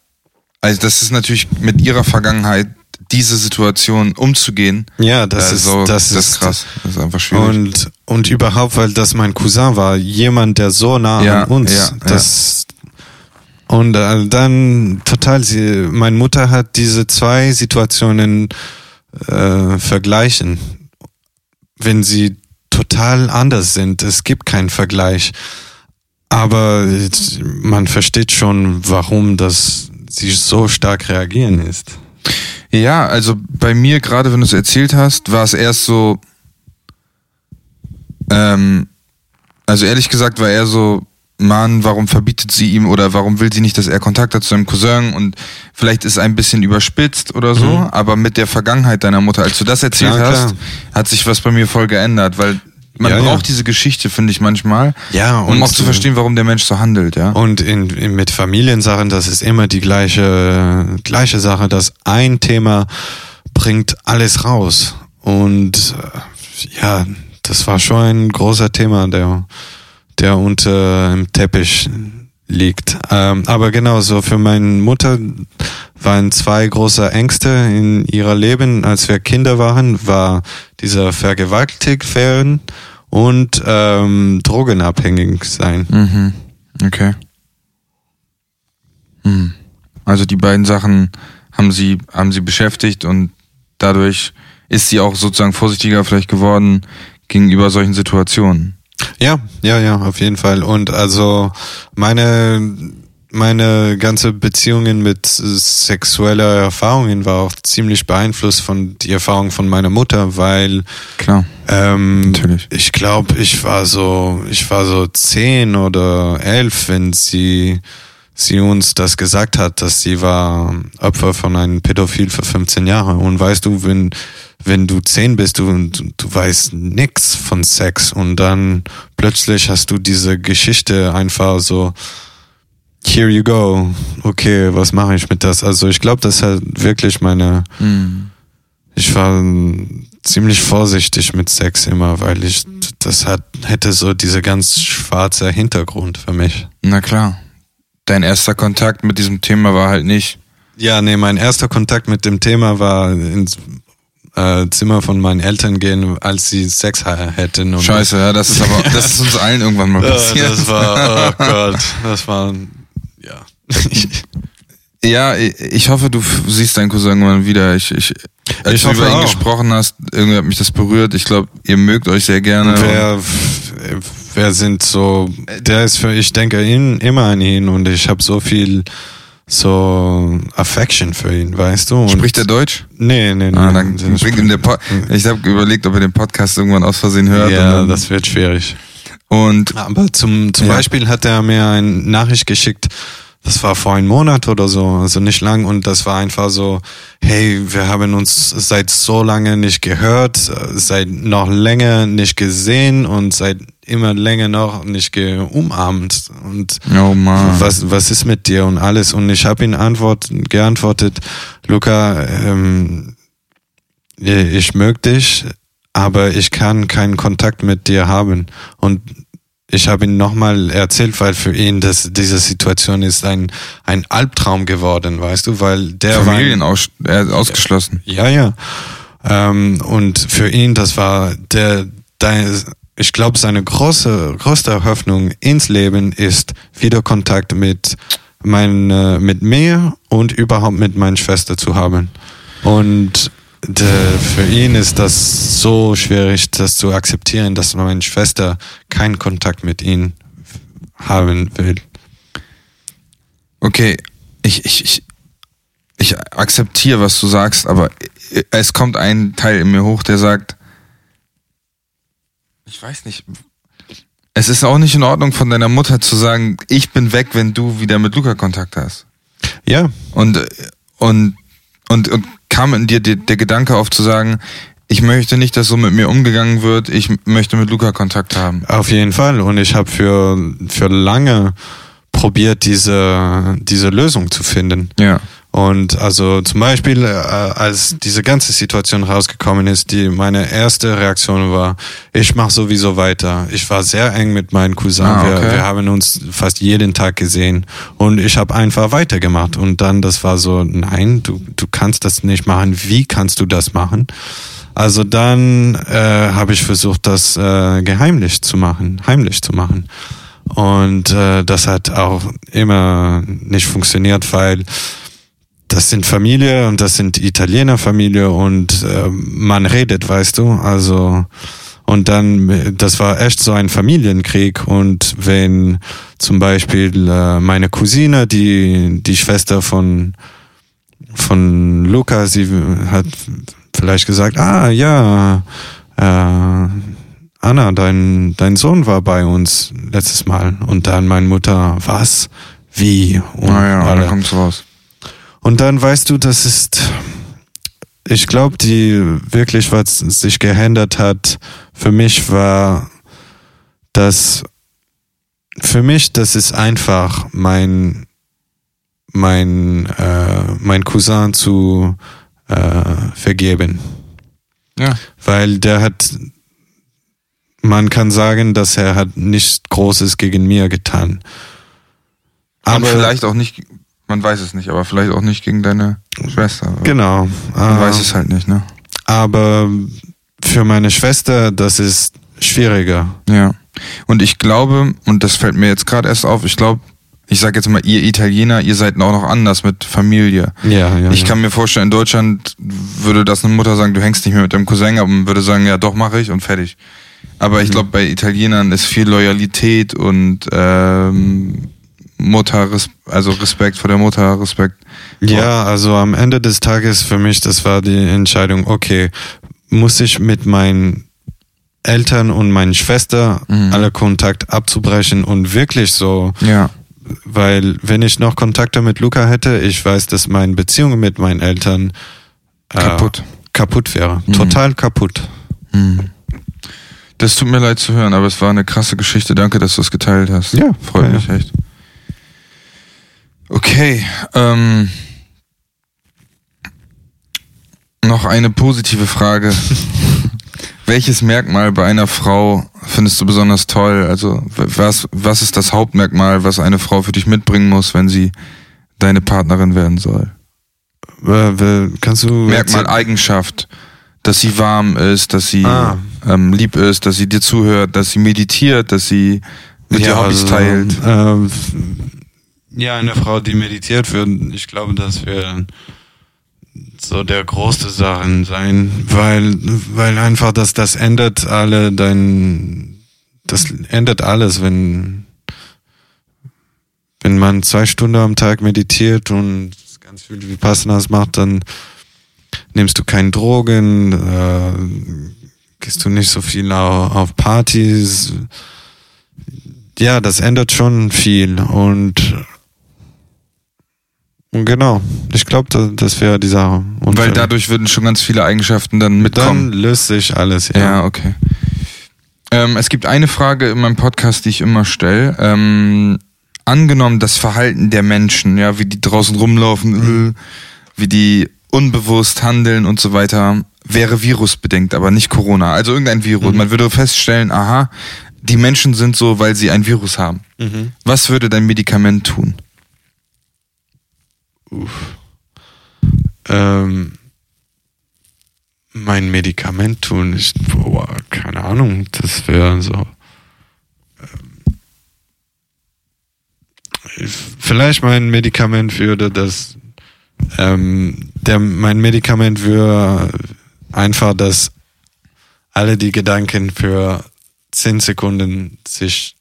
also das ist natürlich mit ihrer Vergangenheit diese Situation umzugehen. Ja, das, ist, so, das, das ist krass. Das ist einfach schwierig. Und, und überhaupt, weil das mein Cousin war, jemand, der so nah ja, an uns, ja, das, und äh, dann total, sie, meine Mutter hat diese zwei Situationen äh, vergleichen. Wenn sie total anders sind, es gibt keinen Vergleich. aber man versteht schon, warum das sie so stark reagieren ist. Ja, also bei mir, gerade wenn du es erzählt hast, war es erst so, ähm, also ehrlich gesagt war er so, Mann, warum verbietet sie ihm oder warum will sie nicht, dass er Kontakt hat zu seinem Cousin und vielleicht ist ein bisschen überspitzt oder so, mhm. aber mit der Vergangenheit deiner Mutter, als du das erzählt klar, hast, klar. hat sich was bei mir voll geändert, weil man ja, braucht ja. diese Geschichte, finde ich manchmal, ja, um auch zu verstehen, warum der Mensch so handelt, ja. Und in, in, mit Familiensachen, das ist immer die gleiche, gleiche Sache, dass ein Thema bringt alles raus. Und äh, ja, das war schon ein großer Thema, der der unter dem Teppich liegt. Ähm, aber genau, so für meine Mutter waren zwei große Ängste in ihrer Leben, als wir Kinder waren, war dieser vergewaltigt werden und ähm, drogenabhängig sein. Mhm. Okay. Hm. Also die beiden Sachen haben sie, haben sie beschäftigt und dadurch ist sie auch sozusagen vorsichtiger vielleicht geworden gegenüber solchen Situationen. Ja, ja, ja, auf jeden Fall. Und also meine meine ganze Beziehungen mit sexueller Erfahrungen war auch ziemlich beeinflusst von die Erfahrung von meiner Mutter, weil klar, ähm, natürlich. Ich glaube, ich war so, ich war so zehn oder elf, wenn sie sie uns das gesagt hat, dass sie war Opfer von einem Pädophil für 15 Jahre. Und weißt du, wenn wenn du zehn bist, du, du, weißt nix von Sex und dann plötzlich hast du diese Geschichte einfach so, here you go, okay, was mache ich mit das? Also ich glaube, das hat wirklich meine, mhm. ich war ziemlich vorsichtig mit Sex immer, weil ich, das hat, hätte so diese ganz schwarze Hintergrund für mich. Na klar. Dein erster Kontakt mit diesem Thema war halt nicht. Ja, nee, mein erster Kontakt mit dem Thema war ins äh, Zimmer von meinen Eltern gehen, als sie Sex hätten. Und Scheiße, ja, das ist aber, das ist uns allen irgendwann mal (laughs) passiert. Das war, oh (laughs) Gott, das war, ja. (laughs) ja, ich hoffe, du siehst deinen Cousin irgendwann wieder. Ich, ich, als ich du über ihn auch. gesprochen hast, irgendwie hat mich das berührt. Ich glaube, ihr mögt euch sehr gerne. Wer, wer sind so, der ist für, ich denke ihn, immer an ihn und ich habe so viel so Affection für ihn, weißt du? Und Spricht er Deutsch? Nee, nee, nee. Ah, dann bringt ihm der po ich habe überlegt, ob er den Podcast irgendwann aus Versehen hört. Ja, das wird schwierig. Und aber zum, zum ja. Beispiel hat er mir eine Nachricht geschickt, das war vor einem Monat oder so, also nicht lang. Und das war einfach so, hey, wir haben uns seit so lange nicht gehört, seit noch länger nicht gesehen und seit immer länger noch nicht umarmt und oh was was ist mit dir und alles? Und ich habe ihn antwort, geantwortet, Luca, ähm, ich mög dich, aber ich kann keinen Kontakt mit dir haben. Und ich habe ihn nochmal erzählt, weil für ihn das, diese Situation ist ein, ein Albtraum geworden, weißt du, weil der Familien war. Aus, äh, ausgeschlossen. Ja, ja. Ähm, und für ihn, das war der, der ich glaube, seine große, größte Hoffnung ins Leben ist wieder Kontakt mit mein, mit mir und überhaupt mit meiner Schwester zu haben. Und für ihn ist das so schwierig, das zu akzeptieren, dass meine Schwester keinen Kontakt mit ihm haben will. Okay, ich, ich, ich, ich akzeptiere, was du sagst, aber es kommt ein Teil in mir hoch, der sagt, ich weiß nicht, es ist auch nicht in Ordnung von deiner Mutter zu sagen, ich bin weg, wenn du wieder mit Luca Kontakt hast. Ja. Und, und, und, und kam in dir der, der Gedanke auf zu sagen, ich möchte nicht, dass so mit mir umgegangen wird. Ich möchte mit Luca Kontakt haben. Auf jeden Fall. Und ich habe für, für lange probiert, diese, diese Lösung zu finden. Ja. Und also zum Beispiel, äh, als diese ganze Situation rausgekommen ist, die meine erste Reaktion war, ich mache sowieso weiter. Ich war sehr eng mit meinen Cousins. Ah, okay. wir, wir haben uns fast jeden Tag gesehen und ich habe einfach weitergemacht. Und dann, das war so, nein, du, du kannst das nicht machen. Wie kannst du das machen? Also dann äh, habe ich versucht, das äh, geheimlich zu machen, heimlich zu machen. Und äh, das hat auch immer nicht funktioniert, weil das sind Familie und das sind Italiener Familie und äh, man redet, weißt du, also Und dann, das war echt so ein Familienkrieg. Und wenn zum Beispiel äh, meine Cousine, die, die Schwester von, von Luca, sie hat vielleicht gesagt, ah ja, äh, Anna, dein, dein Sohn war bei uns letztes Mal. Und dann meine Mutter, was? Wie? Und naja, alle. dann kommt's raus. Und dann weißt du, das ist, ich glaube, die wirklich, was sich geändert hat, für mich war, dass für mich, das ist einfach mein mein äh, mein Cousin zu äh, vergeben. Ja. Weil der hat, man kann sagen, dass er hat nichts Großes gegen mir getan. Aber Und vielleicht auch nicht, man weiß es nicht, aber vielleicht auch nicht gegen deine Schwester. Genau. Man äh, weiß es halt nicht, ne? Aber für meine Schwester, das ist schwieriger. Ja. Und ich glaube, und das fällt mir jetzt gerade erst auf, ich glaube, ich sage jetzt mal, ihr Italiener, ihr seid auch noch anders mit Familie. Ja, ja. Ich kann mir vorstellen, in Deutschland würde das eine Mutter sagen, du hängst nicht mehr mit deinem Cousin, aber man würde sagen, ja doch, mache ich und fertig. Aber ich mhm. glaube, bei Italienern ist viel Loyalität und ähm, Mutter, also Respekt vor der Mutter, Respekt. Ja, also am Ende des Tages für mich, das war die Entscheidung, okay, muss ich mit meinen Eltern und meinen Schwester mhm. alle Kontakt abzubrechen und wirklich so, ja. weil wenn ich noch Kontakte mit Luca hätte, ich weiß, dass meine Beziehung mit meinen Eltern äh, kaputt kaputt wäre, mhm. total kaputt. Mhm. Das tut mir leid zu hören, aber es war eine krasse Geschichte. Danke, dass du es geteilt hast. Ja, freut ja. mich echt. Okay, ähm, noch eine positive Frage. (laughs) Welches Merkmal bei einer Frau findest du besonders toll? Also was, was ist das Hauptmerkmal, was eine Frau für dich mitbringen muss, wenn sie deine Partnerin werden soll? Äh, kannst du Merkmal Eigenschaft, dass sie warm ist, dass sie ah. ähm, lieb ist, dass sie dir zuhört, dass sie meditiert, dass sie mit ja, dir Hobbys also, teilt. Ähm, ja, eine Frau, die meditiert wird, ich glaube, das wäre so der große Sachen sein, weil, weil einfach das, das ändert alle dein, das ändert alles, wenn, wenn man zwei Stunden am Tag meditiert und ganz viel Vipassanas macht, dann nimmst du keine Drogen, äh, gehst du nicht so viel auf, auf Partys. Ja, das ändert schon viel und Genau, ich glaube, das wäre die Sache. Und Weil dadurch würden schon ganz viele Eigenschaften dann mitkommen. Dann löst sich alles, ja. Ja, okay. Ähm, es gibt eine Frage in meinem Podcast, die ich immer stelle. Ähm, angenommen, das Verhalten der Menschen, ja, wie die draußen rumlaufen, mhm. wie die unbewusst handeln und so weiter, wäre virusbedingt, aber nicht Corona. Also irgendein Virus. Mhm. Man würde feststellen, aha, die Menschen sind so, weil sie ein Virus haben. Mhm. Was würde dein Medikament tun? Uff. Ähm, mein Medikament tun, ich, boah, keine Ahnung, das wäre so. Ähm, vielleicht mein Medikament würde das, ähm, der, mein Medikament würde einfach, dass alle die Gedanken für 10 Sekunden sich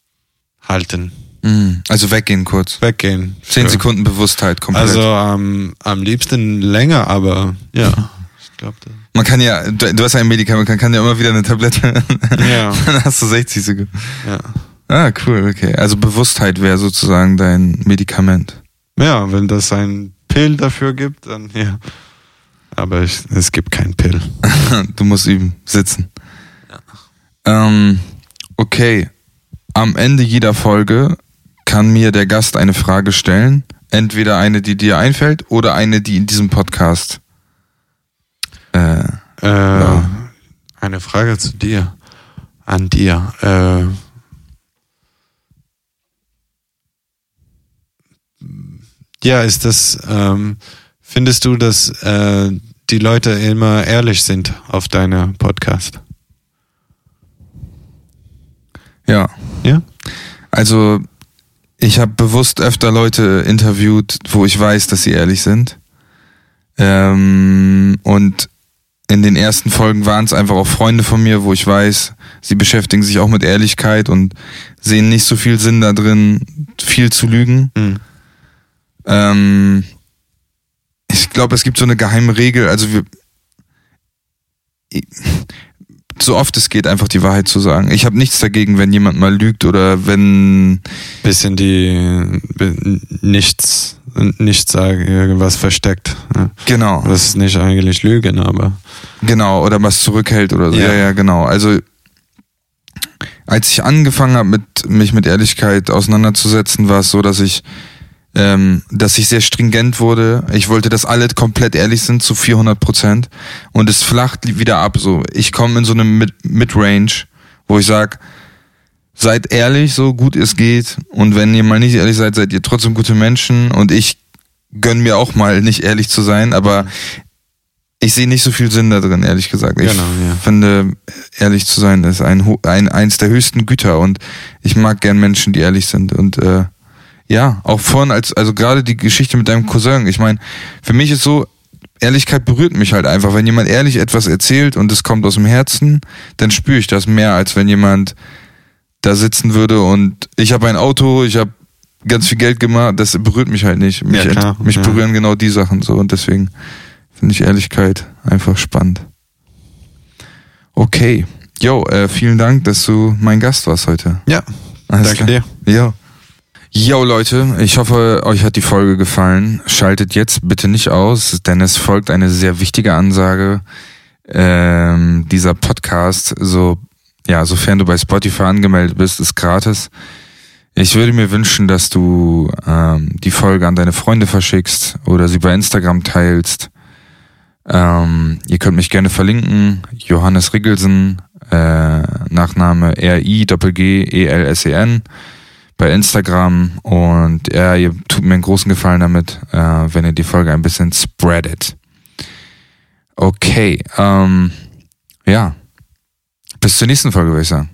halten. Mhm. Also weggehen kurz. Weggehen. Zehn ja. Sekunden Bewusstheit komplett. Also ähm, am liebsten länger, aber ja. Ich glaube. Man kann ja, du hast ja ein Medikament, man kann ja immer wieder eine Tablette. (laughs) Ja. Dann hast du 60 Sekunden. Ja. Ah, cool, okay. Also Bewusstheit wäre sozusagen dein Medikament. Ja, wenn das ein Pill dafür gibt, dann ja. Aber ich, es gibt kein Pill. (laughs) du musst üben, sitzen. Ja. Ähm, okay. Am Ende jeder Folge kann mir der Gast eine Frage stellen. Entweder eine, die dir einfällt, oder eine, die in diesem Podcast. Äh, äh, ja. Eine Frage zu dir. An dir. Äh, ja, ist das, ähm, findest du, dass äh, die Leute immer ehrlich sind auf deiner Podcast? Ja. Ja? Also ich habe bewusst öfter Leute interviewt, wo ich weiß, dass sie ehrlich sind. Ähm, und in den ersten Folgen waren es einfach auch Freunde von mir, wo ich weiß, sie beschäftigen sich auch mit Ehrlichkeit und sehen nicht so viel Sinn da drin, viel zu lügen. Mhm. Ähm, ich glaube, es gibt so eine geheime Regel, also wir, so oft es geht, einfach die Wahrheit zu sagen. Ich habe nichts dagegen, wenn jemand mal lügt oder wenn. Bisschen die nichts, nichts sagen, irgendwas versteckt. Genau. Das ist nicht eigentlich Lügen, aber. Genau, oder was zurückhält oder so. Ja, ja, ja genau. Also als ich angefangen habe, mit, mich mit Ehrlichkeit auseinanderzusetzen, war es so, dass ich ähm, dass ich sehr stringent wurde. Ich wollte, dass alle komplett ehrlich sind zu 400 Prozent und es flacht wieder ab. So, ich komme in so eine Mid-Range, wo ich sag, seid ehrlich, so gut es geht. Und wenn ihr mal nicht ehrlich seid, seid ihr trotzdem gute Menschen. Und ich gönn mir auch mal nicht ehrlich zu sein, aber ich sehe nicht so viel Sinn da drin, ehrlich gesagt. Ich genau, ja. finde, ehrlich zu sein ist ein, ein eins der höchsten Güter und ich mag gern Menschen, die ehrlich sind und äh, ja, auch vorhin als, also gerade die Geschichte mit deinem Cousin. Ich meine, für mich ist so, Ehrlichkeit berührt mich halt einfach. Wenn jemand ehrlich etwas erzählt und es kommt aus dem Herzen, dann spüre ich das mehr, als wenn jemand da sitzen würde und ich habe ein Auto, ich habe ganz viel Geld gemacht, das berührt mich halt nicht. Mich, ja, klar, mich ja. berühren genau die Sachen so und deswegen finde ich Ehrlichkeit einfach spannend. Okay. Jo, äh, vielen Dank, dass du mein Gast warst heute. Ja. Alles danke klar. dir. Ja. Yo Leute, ich hoffe, euch hat die Folge gefallen. Schaltet jetzt bitte nicht aus, denn es folgt eine sehr wichtige Ansage. Ähm, dieser Podcast, so ja, sofern du bei Spotify angemeldet bist, ist gratis. Ich würde mir wünschen, dass du ähm, die Folge an deine Freunde verschickst oder sie bei Instagram teilst. Ähm, ihr könnt mich gerne verlinken. Johannes Riggelsen, äh, Nachname R-I-G-G-E-L-S-E-N bei Instagram und ja, ihr tut mir einen großen Gefallen damit, äh, wenn ihr die Folge ein bisschen spreadet. Okay, ähm, ja. Bis zur nächsten Folge, würde ich sagen.